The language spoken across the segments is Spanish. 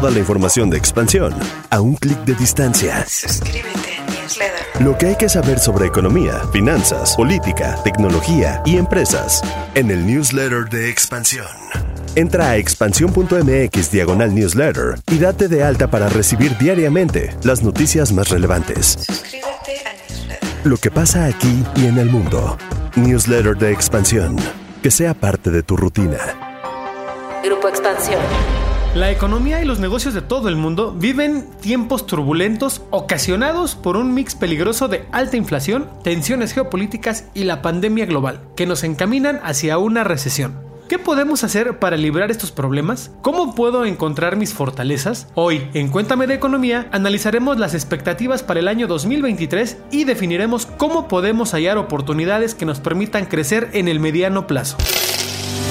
toda la información de expansión a un clic de distancia. Suscríbete a newsletter. Lo que hay que saber sobre economía, finanzas, política, tecnología y empresas en el newsletter de expansión. Entra a expansión.mx diagonal newsletter y date de alta para recibir diariamente las noticias más relevantes. Suscríbete a newsletter. Lo que pasa aquí y en el mundo. Newsletter de expansión. Que sea parte de tu rutina. Grupo Expansión. La economía y los negocios de todo el mundo viven tiempos turbulentos ocasionados por un mix peligroso de alta inflación, tensiones geopolíticas y la pandemia global, que nos encaminan hacia una recesión. ¿Qué podemos hacer para librar estos problemas? ¿Cómo puedo encontrar mis fortalezas? Hoy, en Cuéntame de Economía, analizaremos las expectativas para el año 2023 y definiremos cómo podemos hallar oportunidades que nos permitan crecer en el mediano plazo.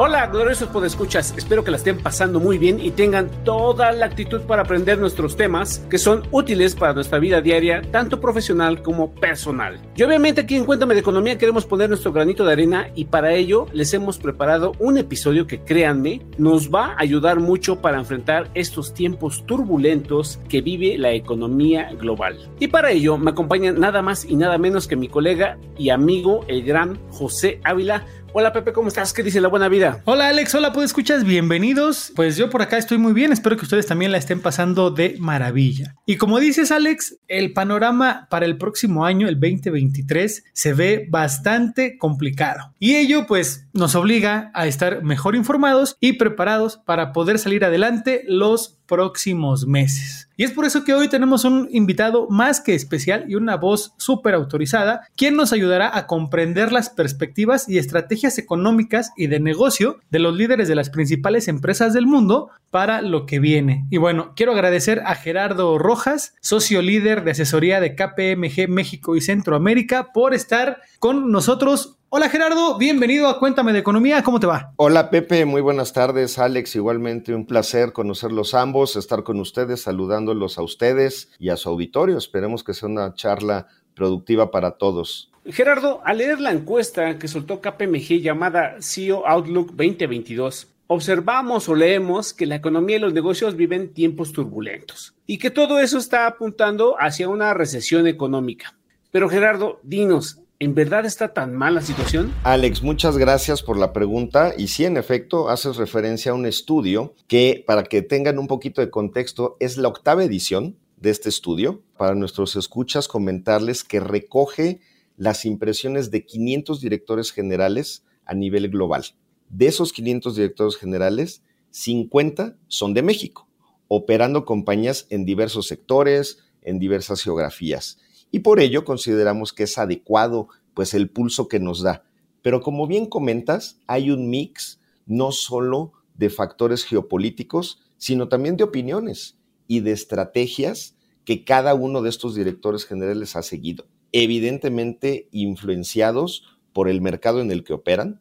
Hola, gloriosos podescuchas. Espero que la estén pasando muy bien y tengan toda la actitud para aprender nuestros temas que son útiles para nuestra vida diaria, tanto profesional como personal. Y obviamente aquí en Cuéntame de Economía queremos poner nuestro granito de arena y para ello les hemos preparado un episodio que créanme nos va a ayudar mucho para enfrentar estos tiempos turbulentos que vive la economía global. Y para ello me acompaña nada más y nada menos que mi colega y amigo el gran José Ávila. Hola Pepe, ¿cómo estás? ¿Qué dice la buena vida? Hola Alex, hola, ¿puedes escuchas? Bienvenidos. Pues yo por acá estoy muy bien, espero que ustedes también la estén pasando de maravilla. Y como dices Alex, el panorama para el próximo año, el 2023, se ve bastante complicado. Y ello pues nos obliga a estar mejor informados y preparados para poder salir adelante los próximos meses. Y es por eso que hoy tenemos un invitado más que especial y una voz súper autorizada, quien nos ayudará a comprender las perspectivas y estrategias económicas y de negocio de los líderes de las principales empresas del mundo para lo que viene. Y bueno, quiero agradecer a Gerardo Rojas, socio líder de asesoría de KPMG México y Centroamérica, por estar con nosotros Hola Gerardo, bienvenido a Cuéntame de Economía, ¿cómo te va? Hola Pepe, muy buenas tardes. Alex, igualmente un placer conocerlos ambos, estar con ustedes, saludándolos a ustedes y a su auditorio. Esperemos que sea una charla productiva para todos. Gerardo, al leer la encuesta que soltó KPMG llamada CEO Outlook 2022, observamos o leemos que la economía y los negocios viven tiempos turbulentos y que todo eso está apuntando hacia una recesión económica. Pero Gerardo, dinos, ¿En verdad está tan mal la situación? Alex, muchas gracias por la pregunta. Y sí, en efecto, haces referencia a un estudio que, para que tengan un poquito de contexto, es la octava edición de este estudio. Para nuestros escuchas, comentarles que recoge las impresiones de 500 directores generales a nivel global. De esos 500 directores generales, 50 son de México, operando compañías en diversos sectores, en diversas geografías y por ello consideramos que es adecuado pues el pulso que nos da. Pero como bien comentas, hay un mix no solo de factores geopolíticos, sino también de opiniones y de estrategias que cada uno de estos directores generales ha seguido, evidentemente influenciados por el mercado en el que operan,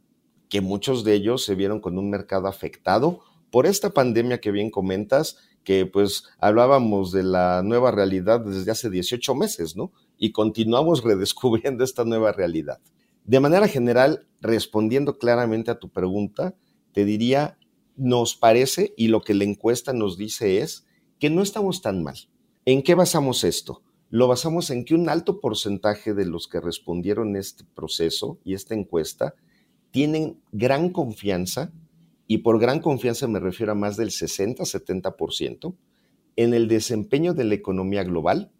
que muchos de ellos se vieron con un mercado afectado por esta pandemia que bien comentas que pues hablábamos de la nueva realidad desde hace 18 meses, ¿no? Y continuamos redescubriendo esta nueva realidad. De manera general, respondiendo claramente a tu pregunta, te diría, nos parece, y lo que la encuesta nos dice es, que no estamos tan mal. ¿En qué basamos esto? Lo basamos en que un alto porcentaje de los que respondieron este proceso y esta encuesta tienen gran confianza y por gran confianza me refiero a más del 60-70%, en el desempeño de la economía global,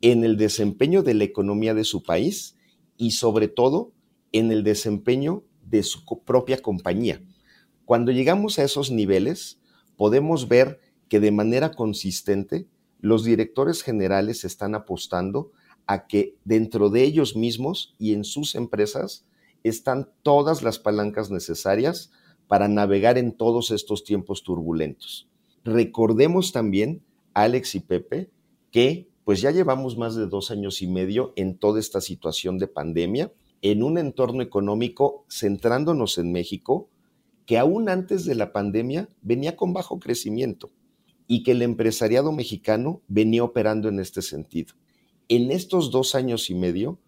en el desempeño de la economía de su país y sobre todo en el desempeño de su propia compañía. Cuando llegamos a esos niveles, podemos ver que de manera consistente los directores generales están apostando a que dentro de ellos mismos y en sus empresas están todas las palancas necesarias para navegar en todos estos tiempos turbulentos. Recordemos también, Alex y Pepe, que pues ya llevamos más de dos años y medio en toda esta situación de pandemia, en un entorno económico centrándonos en México, que aún antes de la pandemia venía con bajo crecimiento y que el empresariado mexicano venía operando en este sentido. en estos dos años y medio,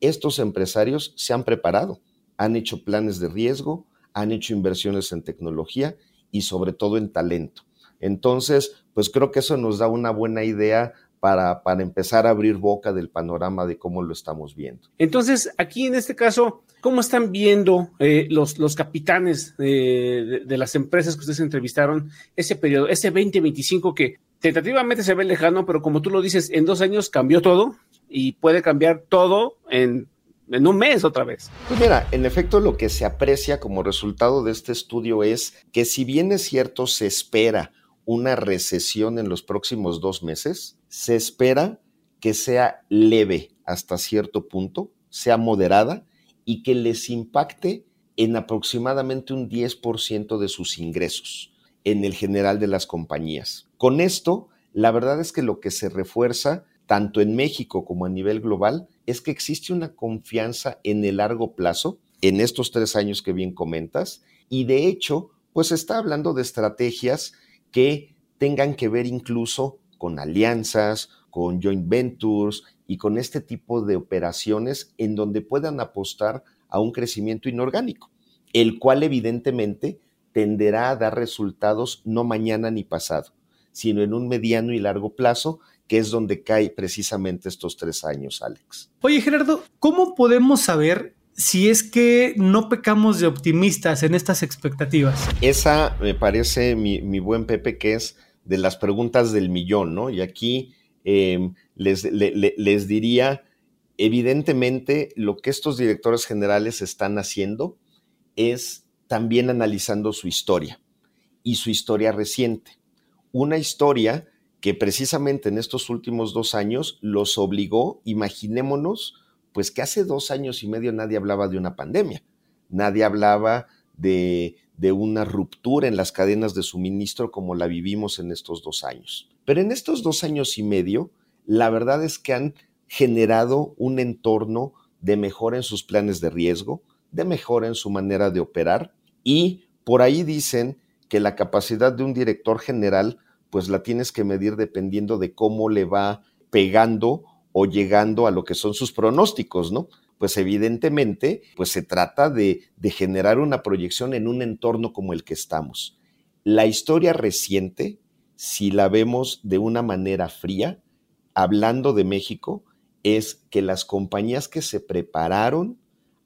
estos empresarios se han preparado, han hecho planes de riesgo, han hecho inversiones en tecnología y sobre todo en talento. Entonces, pues creo que eso nos da una buena idea para, para, empezar a abrir boca del panorama de cómo lo estamos viendo. Entonces, aquí en este caso, ¿cómo están viendo eh, los, los capitanes de, de, las empresas que ustedes entrevistaron ese periodo, ese 2025 que tentativamente se ve lejano, pero como tú lo dices, en dos años cambió todo y puede cambiar todo en, en un mes otra vez. Mira, en efecto lo que se aprecia como resultado de este estudio es que si bien es cierto se espera una recesión en los próximos dos meses, se espera que sea leve hasta cierto punto, sea moderada y que les impacte en aproximadamente un 10% de sus ingresos en el general de las compañías. Con esto, la verdad es que lo que se refuerza tanto en México como a nivel global es que existe una confianza en el largo plazo, en estos tres años que bien comentas, y de hecho, pues está hablando de estrategias que tengan que ver incluso con alianzas, con joint ventures y con este tipo de operaciones en donde puedan apostar a un crecimiento inorgánico, el cual evidentemente tenderá a dar resultados no mañana ni pasado, sino en un mediano y largo plazo, que es donde cae precisamente estos tres años, Alex. Oye, Gerardo, ¿cómo podemos saber si es que no pecamos de optimistas en estas expectativas? Esa me parece, mi, mi buen Pepe, que es de las preguntas del millón, ¿no? Y aquí eh, les, le, les diría, evidentemente, lo que estos directores generales están haciendo es también analizando su historia y su historia reciente. Una historia que precisamente en estos últimos dos años los obligó, imaginémonos, pues que hace dos años y medio nadie hablaba de una pandemia, nadie hablaba de, de una ruptura en las cadenas de suministro como la vivimos en estos dos años. Pero en estos dos años y medio, la verdad es que han generado un entorno de mejora en sus planes de riesgo, de mejora en su manera de operar y por ahí dicen que la capacidad de un director general pues la tienes que medir dependiendo de cómo le va pegando o llegando a lo que son sus pronósticos, ¿no? pues evidentemente, pues se trata de, de generar una proyección en un entorno como el que estamos. La historia reciente, si la vemos de una manera fría, hablando de México, es que las compañías que se prepararon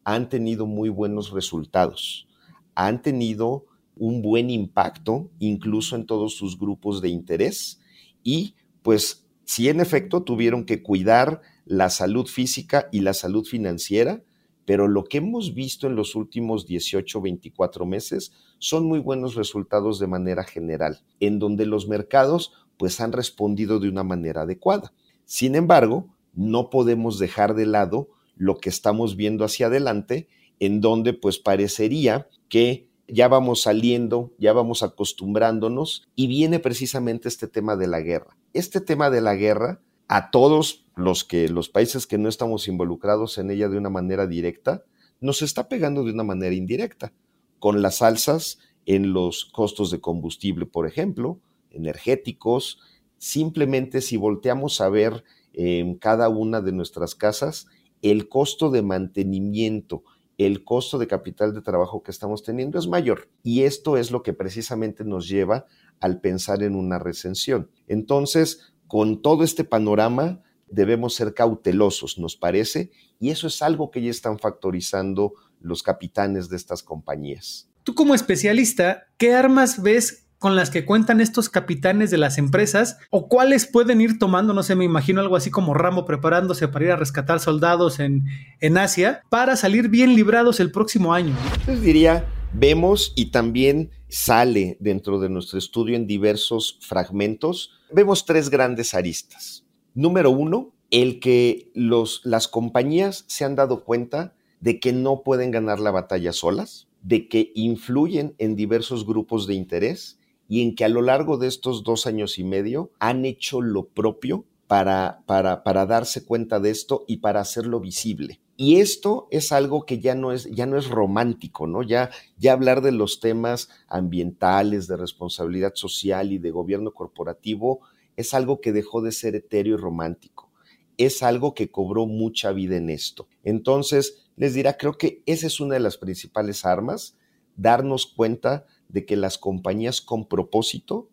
han tenido muy buenos resultados, han tenido un buen impacto incluso en todos sus grupos de interés y pues si en efecto tuvieron que cuidar la salud física y la salud financiera, pero lo que hemos visto en los últimos 18, 24 meses son muy buenos resultados de manera general, en donde los mercados pues han respondido de una manera adecuada. Sin embargo, no podemos dejar de lado lo que estamos viendo hacia adelante, en donde pues parecería que ya vamos saliendo, ya vamos acostumbrándonos y viene precisamente este tema de la guerra. Este tema de la guerra a todos los que los países que no estamos involucrados en ella de una manera directa, nos está pegando de una manera indirecta, con las alzas en los costos de combustible, por ejemplo, energéticos. Simplemente si volteamos a ver en cada una de nuestras casas el costo de mantenimiento, el costo de capital de trabajo que estamos teniendo es mayor. Y esto es lo que precisamente nos lleva al pensar en una recensión. Entonces, con todo este panorama debemos ser cautelosos, nos parece, y eso es algo que ya están factorizando los capitanes de estas compañías. Tú como especialista, ¿qué armas ves con las que cuentan estos capitanes de las empresas o cuáles pueden ir tomando, no sé, me imagino algo así como Rambo preparándose para ir a rescatar soldados en, en Asia para salir bien librados el próximo año? Les diría, vemos y también sale dentro de nuestro estudio en diversos fragmentos vemos tres grandes aristas. Número uno, el que los, las compañías se han dado cuenta de que no pueden ganar la batalla solas, de que influyen en diversos grupos de interés y en que a lo largo de estos dos años y medio han hecho lo propio para, para, para darse cuenta de esto y para hacerlo visible. Y esto es algo que ya no es, ya no es romántico, ¿no? Ya, ya hablar de los temas ambientales, de responsabilidad social y de gobierno corporativo es algo que dejó de ser etéreo y romántico. es algo que cobró mucha vida en esto. Entonces, les dirá, creo que esa es una de las principales armas, darnos cuenta de que las compañías con propósito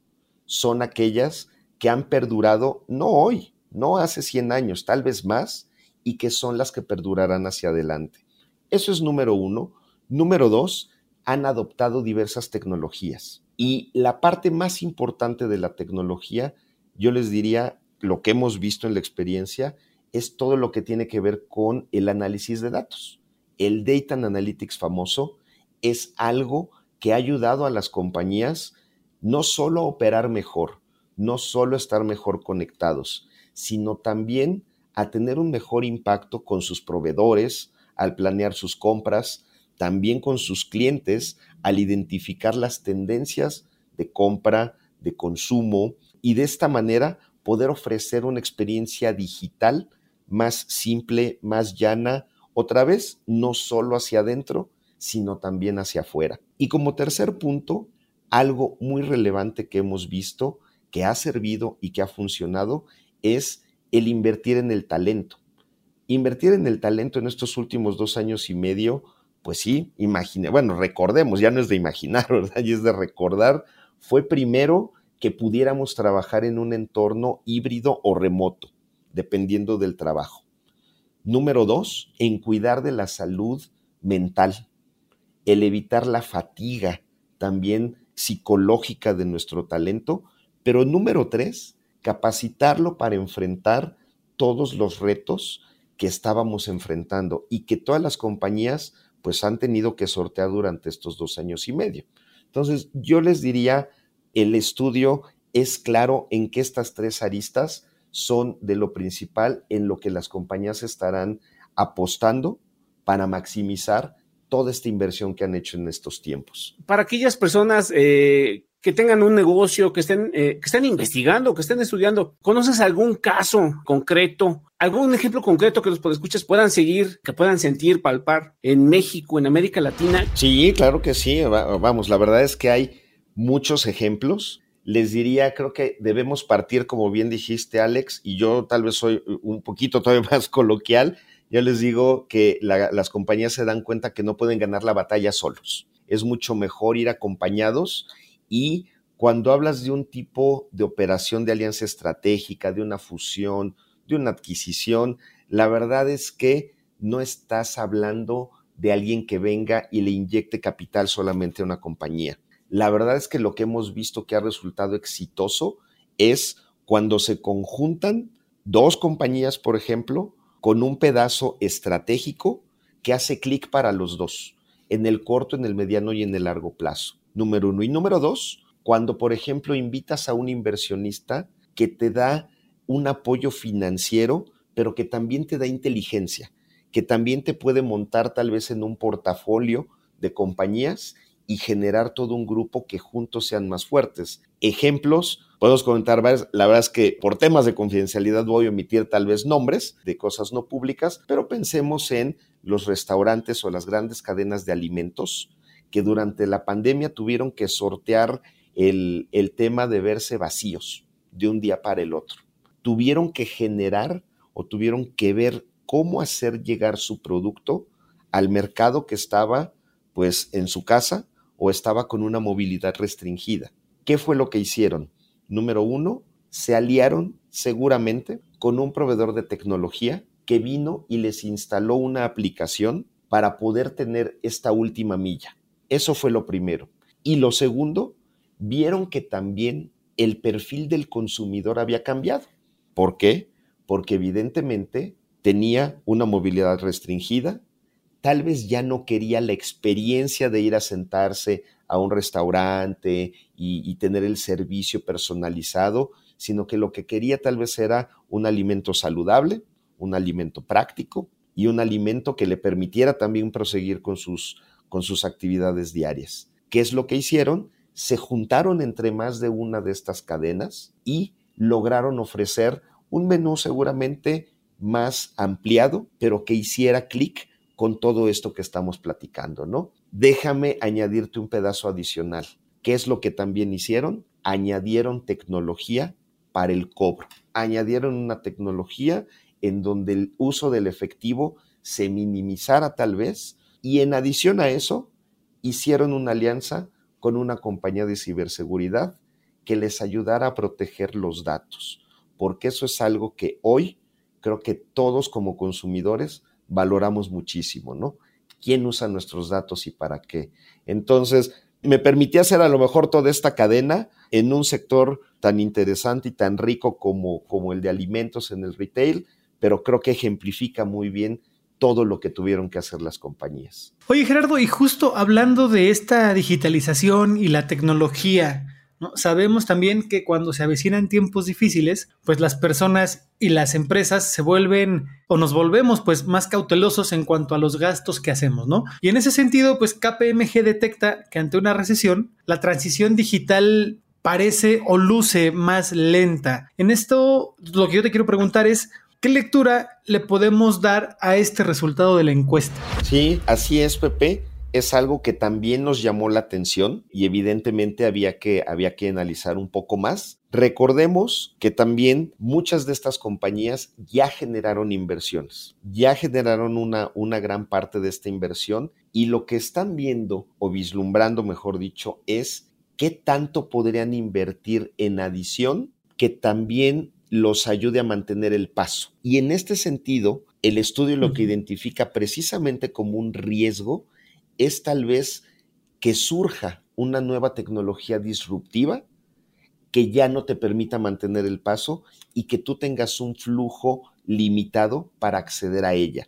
son aquellas que han perdurado no hoy, no hace 100 años, tal vez más, y que son las que perdurarán hacia adelante. Eso es número uno. Número dos, han adoptado diversas tecnologías. Y la parte más importante de la tecnología, yo les diría, lo que hemos visto en la experiencia, es todo lo que tiene que ver con el análisis de datos. El Data Analytics famoso es algo que ha ayudado a las compañías no solo a operar mejor, no solo a estar mejor conectados, sino también a tener un mejor impacto con sus proveedores, al planear sus compras, también con sus clientes, al identificar las tendencias de compra, de consumo, y de esta manera poder ofrecer una experiencia digital más simple, más llana, otra vez, no solo hacia adentro, sino también hacia afuera. Y como tercer punto, algo muy relevante que hemos visto, que ha servido y que ha funcionado, es el invertir en el talento. Invertir en el talento en estos últimos dos años y medio, pues sí, imagine, bueno, recordemos, ya no es de imaginar, ¿verdad? Y es de recordar, fue primero que pudiéramos trabajar en un entorno híbrido o remoto, dependiendo del trabajo. Número dos, en cuidar de la salud mental, el evitar la fatiga también psicológica de nuestro talento, pero número tres, capacitarlo para enfrentar todos los retos que estábamos enfrentando y que todas las compañías pues han tenido que sortear durante estos dos años y medio. Entonces, yo les diría, el estudio es claro en que estas tres aristas son de lo principal en lo que las compañías estarán apostando para maximizar toda esta inversión que han hecho en estos tiempos. Para aquellas personas eh, que tengan un negocio, que estén, eh, que estén investigando, que estén estudiando, ¿conoces algún caso concreto, algún ejemplo concreto que los podescuchas puedan seguir, que puedan sentir, palpar en México, en América Latina? Sí, claro que sí. Vamos, la verdad es que hay muchos ejemplos les diría, creo que debemos partir, como bien dijiste, Alex, y yo tal vez soy un poquito todavía más coloquial, yo les digo que las compañías se dan cuenta que no pueden ganar la batalla solos. Es mucho mejor ir acompañados y cuando hablas de un tipo de operación de alianza estratégica, de una fusión, de una adquisición, la verdad es que no estás hablando de alguien que venga y le inyecte capital solamente a una compañía la verdad es que lo que hemos visto que ha resultado exitoso es cuando se conjuntan dos compañías, por ejemplo, con un pedazo estratégico que hace clic para los dos, en el corto, en el mediano y en el largo plazo. Número uno. Y número dos, cuando, por ejemplo, invitas a un inversionista que te da un apoyo financiero, pero que también te da inteligencia, que también te puede montar tal vez en un portafolio de compañías y generar todo un grupo que juntos sean más fuertes. Ejemplos, podemos comentar varios. La verdad es que por temas de confidencialidad voy a omitir tal vez nombres de cosas no públicas, pero pensemos en los restaurantes o las grandes cadenas de alimentos que durante la pandemia tuvieron que sortear el, el tema de verse vacíos de un día para el otro. Tuvieron que generar o tuvieron que ver cómo hacer llegar su producto al mercado que estaba pues en su casa o estaba con una movilidad restringida. ¿Qué fue lo que hicieron? Número uno, se aliaron seguramente con un proveedor de tecnología que vino y les instaló una aplicación para poder tener esta última milla. Eso fue lo primero. Y lo segundo, vieron que también el perfil del consumidor había cambiado. ¿Por qué? Porque evidentemente tenía una movilidad restringida, tal vez ya no quería la experiencia de ir a sentarse a un restaurante y, tener el servicio personalizado, sino que lo que quería tal vez era un alimento saludable, un alimento práctico y un alimento que le permitiera también proseguir con sus, con sus actividades diarias. ¿Qué es lo que hicieron? Se juntaron entre más de una de estas cadenas y lograron ofrecer un menú seguramente más ampliado, pero que hiciera clic con todo esto que estamos platicando, ¿no? Déjame añadirte un pedazo adicional. ¿Qué es lo que también hicieron? Añadieron tecnología para el cobro. Añadieron una tecnología en donde el uso del efectivo se minimizara tal vez, y en adición a eso, hicieron una alianza con una compañía de ciberseguridad que les ayudara a proteger los datos, porque eso es algo que hoy creo que todos como consumidores valoramos muchísimo, ¿no? ¿Quién usa nuestros datos y para qué? Entonces, me permitía hacer a lo mejor toda esta cadena en un sector tan interesante y tan rico como, como el de alimentos en el retail, pero creo que ejemplifica muy bien todo lo que tuvieron que hacer las compañías. Oye Gerardo, y justo hablando de esta digitalización y la tecnología, sabemos también que cuando se avecinan tiempos difíciles, pues las personas y las empresas se vuelven o nos volvemos pues más cautelosos en cuanto a los gastos que hacemos, ¿no? Y en ese sentido, pues KPMG detecta que ante una recesión, la transición digital parece o luce más lenta. En esto, lo que yo te quiero preguntar es, ¿Qué lectura le podemos dar a este resultado de la encuesta? Sí, así es, Pepe. Es algo que también nos llamó la atención y evidentemente había que, había que analizar un poco más. Recordemos que también muchas de estas compañías ya generaron inversiones, ya generaron una, una gran parte de esta inversión y lo que están viendo o vislumbrando, mejor dicho, es qué tanto podrían invertir en adición que también los ayude a mantener el paso. Y en este sentido, el estudio lo que identifica precisamente como un riesgo es tal vez que surja una nueva tecnología disruptiva que ya no te permita mantener el paso y que tú tengas un flujo limitado para acceder a ella.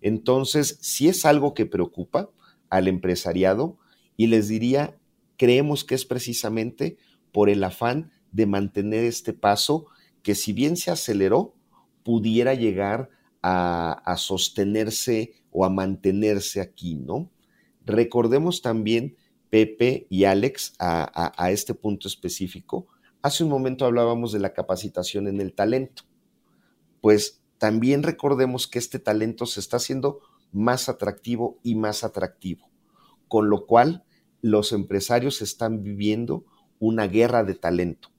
Entonces, si es algo que preocupa al empresariado y les diría, creemos que es precisamente por el afán de mantener este paso que si bien se aceleró, pudiera llegar a, sostenerse o a mantenerse aquí, ¿no? Recordemos también, Pepe y Alex, a, a este punto específico, hace un momento hablábamos de la capacitación en el talento. Pues también recordemos que este talento se está haciendo más atractivo y más atractivo, con lo cual los empresarios están viviendo una guerra de talento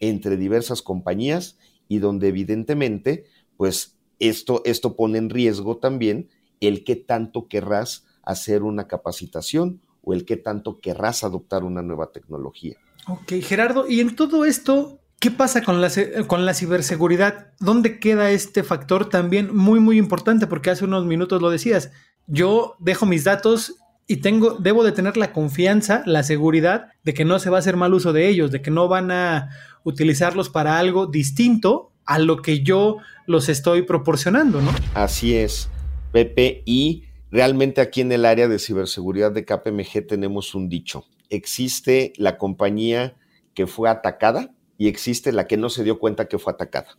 entre diversas compañías y donde evidentemente, pues esto, esto pone en riesgo también el que tanto querrás hacer una capacitación o el que tanto querrás adoptar una nueva tecnología. Ok, Gerardo, y en todo esto, ¿qué pasa con la, con la ciberseguridad? ¿Dónde queda este factor también muy, muy importante? Porque hace unos minutos lo decías, yo dejo mis datos y tengo, debo de tener la confianza, la seguridad de que no se va a hacer mal uso de ellos, de que no van a utilizarlos para algo distinto a lo que yo los estoy proporcionando, ¿no? Así es, Pepe, y realmente aquí en el área de ciberseguridad de KPMG tenemos un dicho. Existe la compañía que fue atacada y existe la que no se dio cuenta que fue atacada.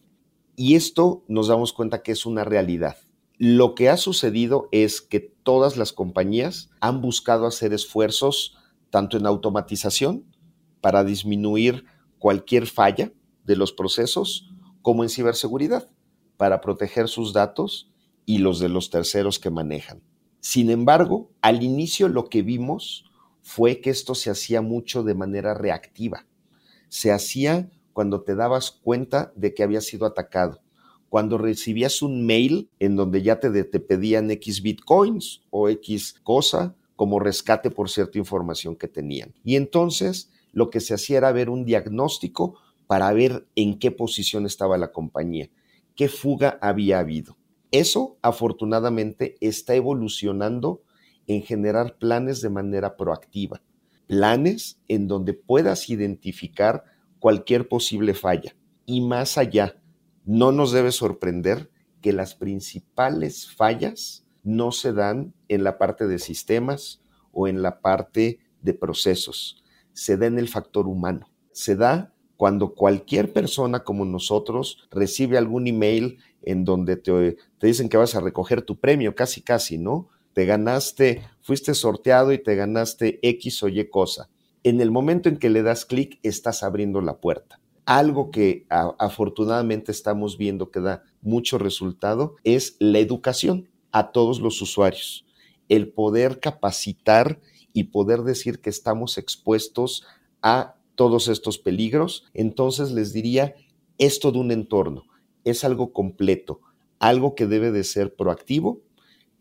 Y esto nos damos cuenta que es una realidad. Lo que ha sucedido es que todas las compañías han buscado hacer esfuerzos tanto en automatización para disminuir cualquier falla de los procesos como en ciberseguridad para proteger sus datos y los de los terceros que manejan. Sin embargo, al inicio lo que vimos fue que esto se hacía mucho de manera reactiva. Se hacía cuando te dabas cuenta de que había sido atacado cuando recibías un mail en donde ya te, te pedían X bitcoins o X cosa como rescate por cierta información que tenían. Y entonces lo que se hacía era ver un diagnóstico para ver en qué posición estaba la compañía, qué fuga había habido. Eso afortunadamente está evolucionando en generar planes de manera proactiva, planes en donde puedas identificar cualquier posible falla. Y más allá, no nos debe sorprender que las principales fallas no se dan en la parte de sistemas o en la parte de procesos, se da en el factor humano. Se da cuando cualquier persona como nosotros recibe algún email en donde te, te, dicen que vas a recoger tu premio, casi casi, ¿no? Te ganaste, fuiste sorteado y te ganaste X o Y cosa. En el momento en que le das clic, estás abriendo la puerta. Algo que afortunadamente estamos viendo que da mucho resultado es la educación a todos los usuarios, el poder capacitar y poder decir que estamos expuestos a todos estos peligros. Entonces les diría, esto de un entorno es algo completo. algo que debe de ser proactivo,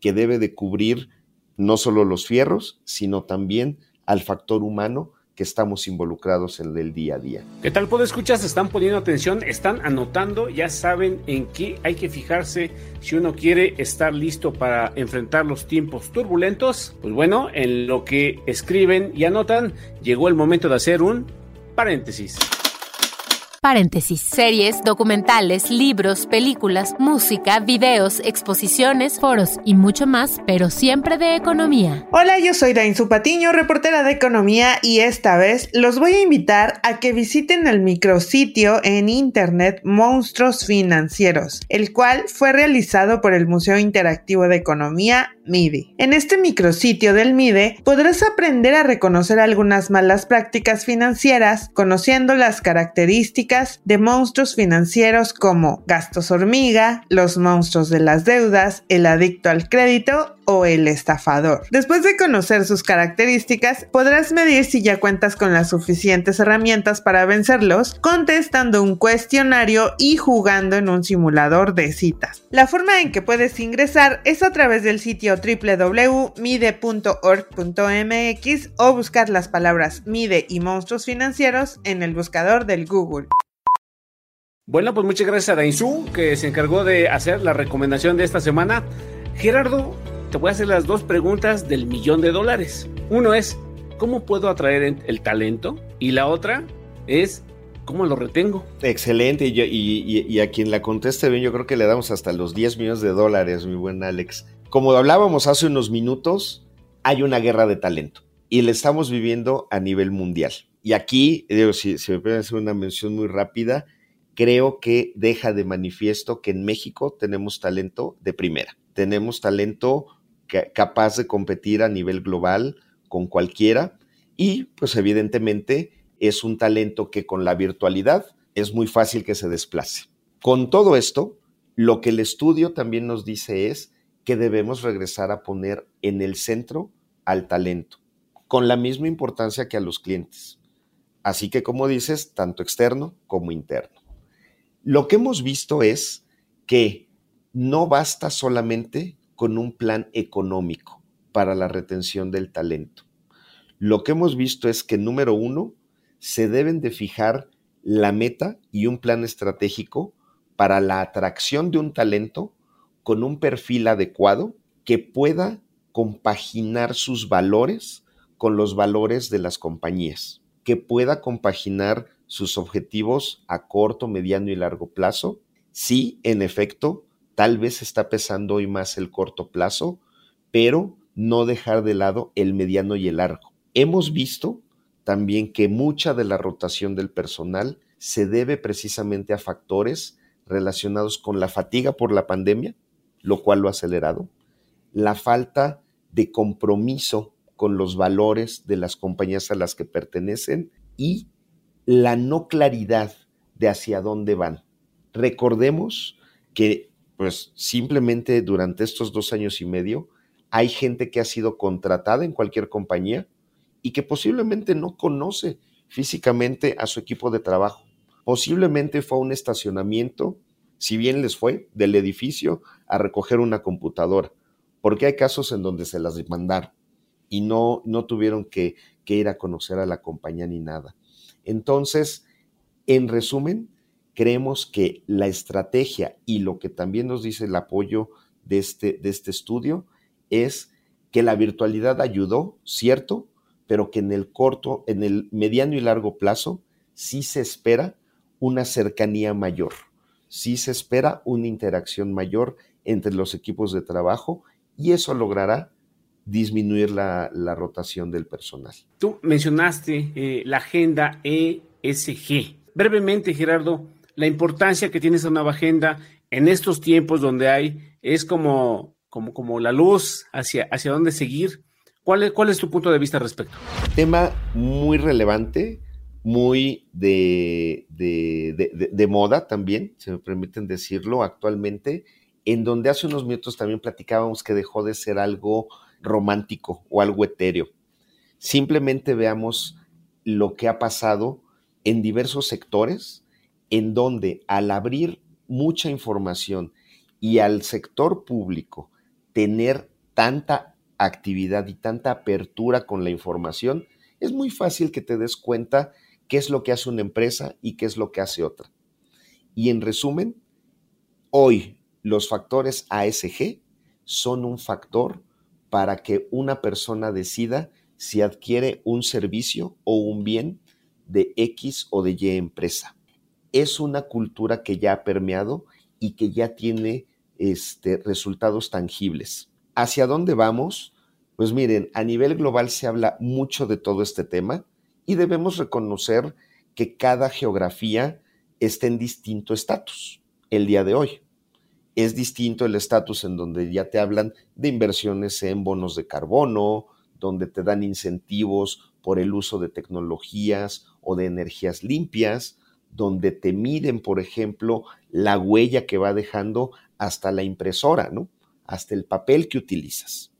que debe de cubrir no solo los fierros, sino también al factor humano que estamos involucrados en el día a día. ¿Qué tal, puedo escuchar? ¿Se están poniendo atención? ¿Están anotando? ¿Ya saben en qué hay que fijarse si uno quiere estar listo para enfrentar los tiempos turbulentos? Pues bueno, en lo que escriben y anotan, llegó el momento de hacer un paréntesis paréntesis, series, documentales, libros, películas, música, videos, exposiciones, foros y mucho más, pero siempre de economía. Hola, yo soy Dainzu Patiño, reportera de economía y esta vez los voy a invitar a que visiten el micrositio en internet Monstruos Financieros, el cual fue realizado por el Museo Interactivo de Economía MIDE. En este micrositio del MIDE podrás aprender a reconocer algunas malas prácticas financieras, conociendo las características de monstruos financieros como gastos hormiga, los monstruos de las deudas, el adicto al crédito o el estafador. Después de conocer sus características, podrás medir si ya cuentas con las suficientes herramientas para vencerlos, contestando un cuestionario y jugando en un simulador de citas. La forma en que puedes ingresar es a través del sitio www.mide.org.mx o buscar las palabras MIDE y monstruos financieros en el buscador del Google. Bueno, pues muchas gracias a Dainzú, que se encargó de hacer la recomendación de esta semana. Gerardo, te voy a hacer las dos preguntas del millón de dólares. Uno es, ¿cómo puedo atraer el talento? Y la otra es, ¿cómo lo retengo? Excelente, y, a quien la conteste bien, yo creo que le damos hasta los 10 millones de dólares, mi buen Alex. Como hablábamos hace unos minutos, hay una guerra de talento y la estamos viviendo a nivel mundial. Y aquí, si, si me pueden hacer una mención muy rápida, creo que deja de manifiesto que en México tenemos talento de primera. Tenemos talento capaz de competir a nivel global con cualquiera y pues evidentemente es un talento que con la virtualidad es muy fácil que se desplace. Con todo esto, lo que el estudio también nos dice es que debemos regresar a poner en el centro al talento, con la misma importancia que a los clientes. Así que, como dices, tanto externo como interno. Lo que hemos visto es que no basta solamente con un plan económico para la retención del talento. Lo que hemos visto es que, número uno, se deben de fijar la meta y un plan estratégico para la atracción de un talento con un perfil adecuado que pueda compaginar sus valores con los valores de las compañías, que pueda compaginar sus objetivos a corto, mediano y largo plazo. Sí, en efecto, Tal vez está pesando hoy más el corto plazo, pero no dejar de lado el mediano y el largo. Hemos visto también que mucha de la rotación del personal se debe precisamente a factores relacionados con la fatiga por la pandemia, lo cual lo ha acelerado, la falta de compromiso con los valores de las compañías a las que pertenecen y la no claridad de hacia dónde van. Recordemos que pues simplemente durante estos dos años y medio hay gente que ha sido contratada en cualquier compañía y que posiblemente no conoce físicamente a su equipo de trabajo. Posiblemente fue a un estacionamiento, si bien les fue, del edificio a recoger una computadora, porque hay casos en donde se las mandaron y no, no tuvieron que, que ir a conocer a la compañía ni nada. Entonces, en resumen, creemos que la estrategia y lo que también nos dice el apoyo de este, de este estudio es que la virtualidad ayudó, cierto, pero que en el corto, en el mediano y largo plazo, sí se espera una cercanía mayor, sí se espera una interacción mayor entre los equipos de trabajo y eso logrará disminuir la, rotación del personal. Tú mencionaste eh, la agenda ESG. Brevemente, Gerardo, la importancia que tiene esa nueva agenda en estos tiempos donde hay, es como, como, como la luz hacia, hacia dónde seguir. ¿Cuál es, ¿Cuál es tu punto de vista al respecto? Tema muy relevante, muy de, de, de, moda también, se me permiten decirlo actualmente, en donde hace unos minutos también platicábamos que dejó de ser algo romántico o algo etéreo. Simplemente veamos lo que ha pasado en diversos sectores en donde al abrir mucha información y al sector público tener tanta actividad y tanta apertura con la información, es muy fácil que te des cuenta qué es lo que hace una empresa y qué es lo que hace otra. Y en resumen, hoy los factores ASG son un factor para que una persona decida si adquiere un servicio o un bien de X o de Y empresa. Es una cultura que ya ha permeado y que ya tiene este, resultados tangibles. ¿Hacia dónde vamos? Pues miren, a nivel global se habla mucho de todo este tema y debemos reconocer que cada geografía está en distinto estatus el día de hoy. Es distinto el estatus en donde ya te hablan de inversiones en bonos de carbono, donde te dan incentivos por el uso de tecnologías o de energías limpias, donde te miden, por ejemplo, la huella que va dejando hasta la impresora, ¿no? Hasta el papel que utilizas.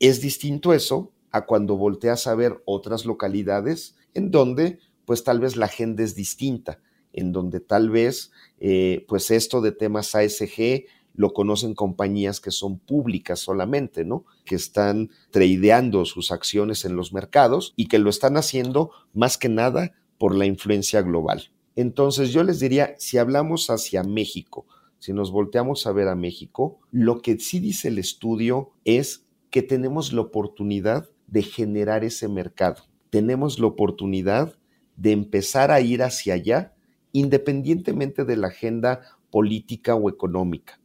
Es distinto eso a cuando volteas a ver otras localidades en donde pues tal vez la agenda es distinta, en donde tal vez eh, pues esto de temas ASG lo conocen compañías que son públicas solamente, ¿no? Que están tradeando sus acciones en los mercados y que lo están haciendo más que nada por la influencia global. Entonces yo les diría, si hablamos hacia México, si nos volteamos a ver a México, lo que sí dice el estudio es que tenemos la oportunidad de generar ese mercado. Tenemos la oportunidad de empezar a ir hacia allá, independientemente de la agenda política o económica.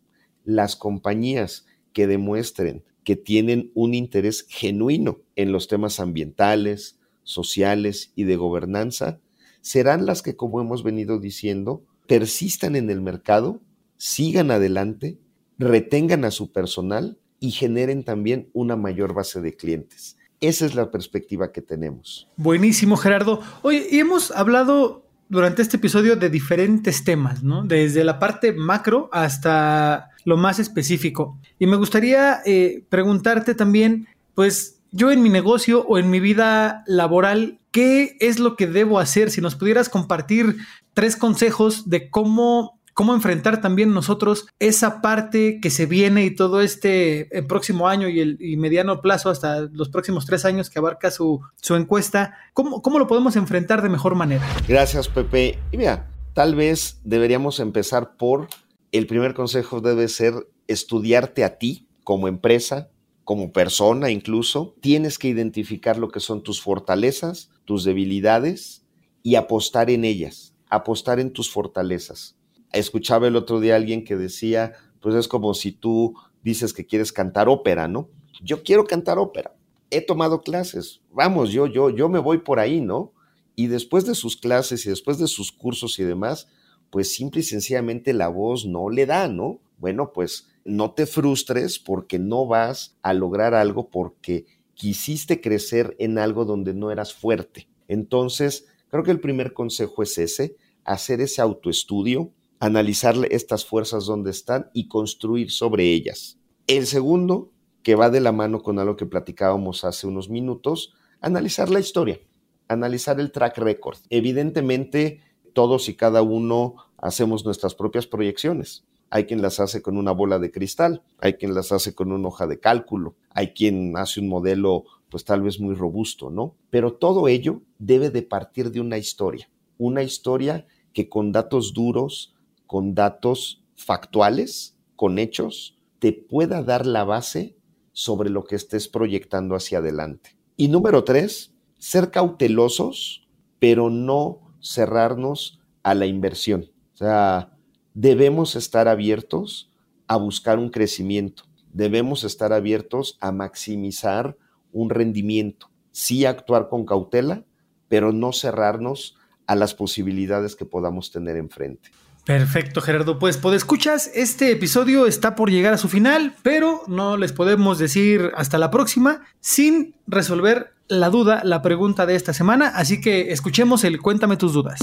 Las compañías que demuestren que tienen un interés genuino en los temas ambientales, sociales y de gobernanza, serán las que, como hemos venido diciendo, persistan en el mercado, sigan adelante, retengan a su personal y generen también una mayor base de clientes. Esa es la perspectiva que tenemos. Buenísimo, Gerardo. Oye, y hemos hablado durante este episodio de diferentes temas, ¿no? Desde la parte macro hasta lo más específico. Y me gustaría eh, preguntarte también, pues yo en mi negocio o en mi vida laboral, ¿qué es lo que debo hacer? Si nos pudieras compartir tres consejos de cómo cómo enfrentar también nosotros esa parte que se viene y todo este el próximo año y el mediano plazo hasta los próximos tres años que abarca su, su encuesta, ¿cómo, ¿cómo lo podemos enfrentar de mejor manera? Gracias, Pepe. Y mira, tal vez deberíamos empezar por, el primer consejo debe ser estudiarte a ti como empresa, como persona incluso. Tienes que identificar lo que son tus fortalezas, tus debilidades y apostar en ellas, apostar en tus fortalezas escuchaba el otro día alguien que decía, pues es como si tú dices que quieres cantar ópera, ¿no? Yo quiero cantar ópera. He tomado clases. Vamos, yo, yo, yo me voy por ahí, ¿no? Y después de sus clases y después de sus cursos y demás, pues simple y sencillamente la voz no le da, ¿no? Bueno, pues no te frustres porque no vas a lograr algo porque quisiste crecer en algo donde no eras fuerte. Entonces, creo que el primer consejo es ese, hacer ese autoestudio, analizar estas fuerzas donde están y construir sobre ellas. El segundo, que va de la mano con algo que platicábamos hace unos minutos, analizar la historia, analizar el track record. Evidentemente, todos y cada uno hacemos nuestras propias proyecciones. Hay quien las hace con una bola de cristal, hay quien las hace con una hoja de cálculo, hay quien hace un modelo pues tal vez muy robusto, ¿no? Pero todo ello debe de partir de una historia, una historia que con datos duros, con datos factuales, con hechos, te pueda dar la base sobre lo que estés proyectando hacia adelante. Y número tres, ser cautelosos, pero no cerrarnos a la inversión. O sea, debemos estar abiertos a buscar un crecimiento, debemos estar abiertos a maximizar un rendimiento, sí actuar con cautela, pero no cerrarnos a las posibilidades que podamos tener enfrente. Perfecto, Gerardo. Pues, pues escuchas, este episodio está por llegar a su final, pero no les podemos decir hasta la próxima sin resolver la duda, la pregunta de esta semana. Así que escuchemos el Cuéntame tus dudas.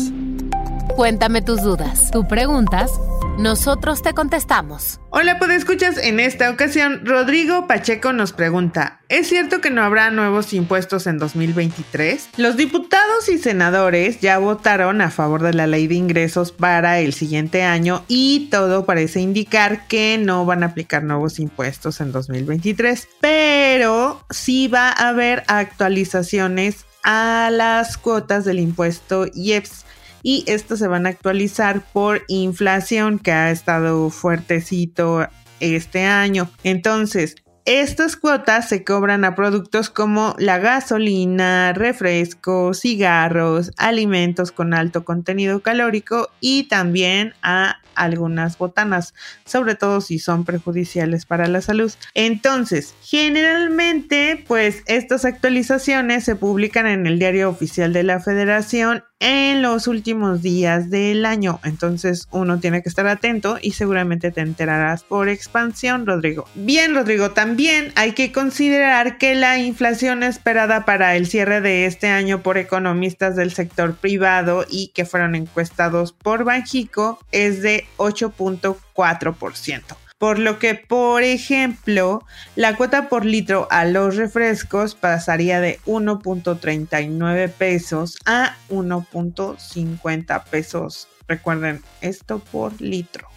Cuéntame tus dudas, tus preguntas, nosotros te contestamos. Hola, escuchas en esta ocasión Rodrigo Pacheco nos pregunta, ¿es cierto que no habrá nuevos impuestos en 2023? Los diputados y senadores ya votaron a favor de la ley de ingresos para el siguiente año y todo parece indicar que no van a aplicar nuevos impuestos en 2023, pero sí va a haber actualizaciones a las cuotas del impuesto IEPS y estos se van a actualizar por inflación que ha estado fuertecito este año. Entonces, estas cuotas se cobran a productos como la gasolina, refrescos, cigarros, alimentos con alto contenido calórico y también a algunas botanas, sobre todo si son perjudiciales para la salud. Entonces, generalmente, pues estas actualizaciones se publican en el diario oficial de la federación en los últimos días del año. Entonces uno tiene que estar atento y seguramente te enterarás por expansión, Rodrigo. Bien, Rodrigo, también hay que considerar que la inflación esperada para el cierre de este año por economistas del sector privado y que fueron encuestados por Banjico es de 8.4%. Por lo que, por ejemplo, la cuota por litro a los refrescos pasaría de 1.39 pesos a 1.50 pesos. Recuerden, esto por litro.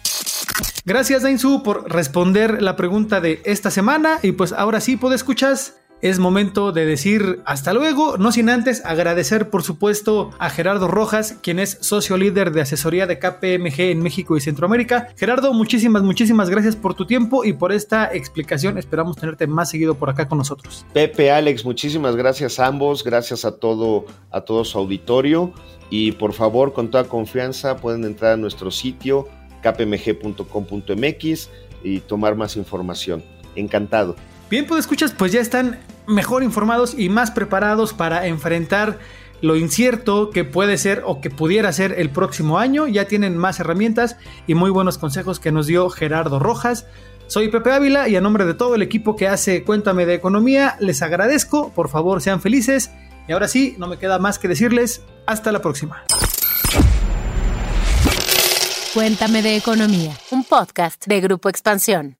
Gracias, Dainzu, por responder la pregunta de esta semana. Y pues ahora sí, puedo escuchar es momento de decir hasta luego, no sin antes agradecer por supuesto a Gerardo Rojas, quien es socio líder de asesoría de KPMG en México y Centroamérica. Gerardo, muchísimas, muchísimas gracias por tu tiempo y por esta explicación. Esperamos tenerte más seguido por acá con nosotros. Pepe, Alex, muchísimas gracias a ambos, gracias a todo, a todo su auditorio y por favor, con toda confianza, pueden entrar a nuestro sitio kpmg.com.mx y tomar más información. Encantado. Bien, pues escuchas, pues ya están mejor informados y más preparados para enfrentar lo incierto que puede ser o que pudiera ser el próximo año. Ya tienen más herramientas y muy buenos consejos que nos dio Gerardo Rojas. Soy Pepe Ávila y a nombre de todo el equipo que hace Cuéntame de Economía, les agradezco. Por favor, sean felices. Y ahora sí, no me queda más que decirles hasta la próxima. Cuéntame de Economía, un podcast de Grupo Expansión.